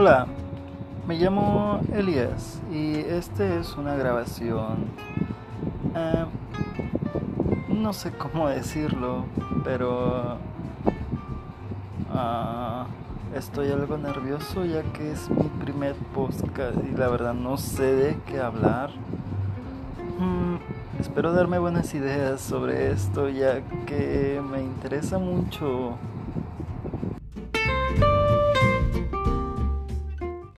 Hola, me llamo Elías y este es una grabación. Eh, no sé cómo decirlo, pero ah, estoy algo nervioso ya que es mi primer podcast y la verdad no sé de qué hablar. Mm, espero darme buenas ideas sobre esto ya que me interesa mucho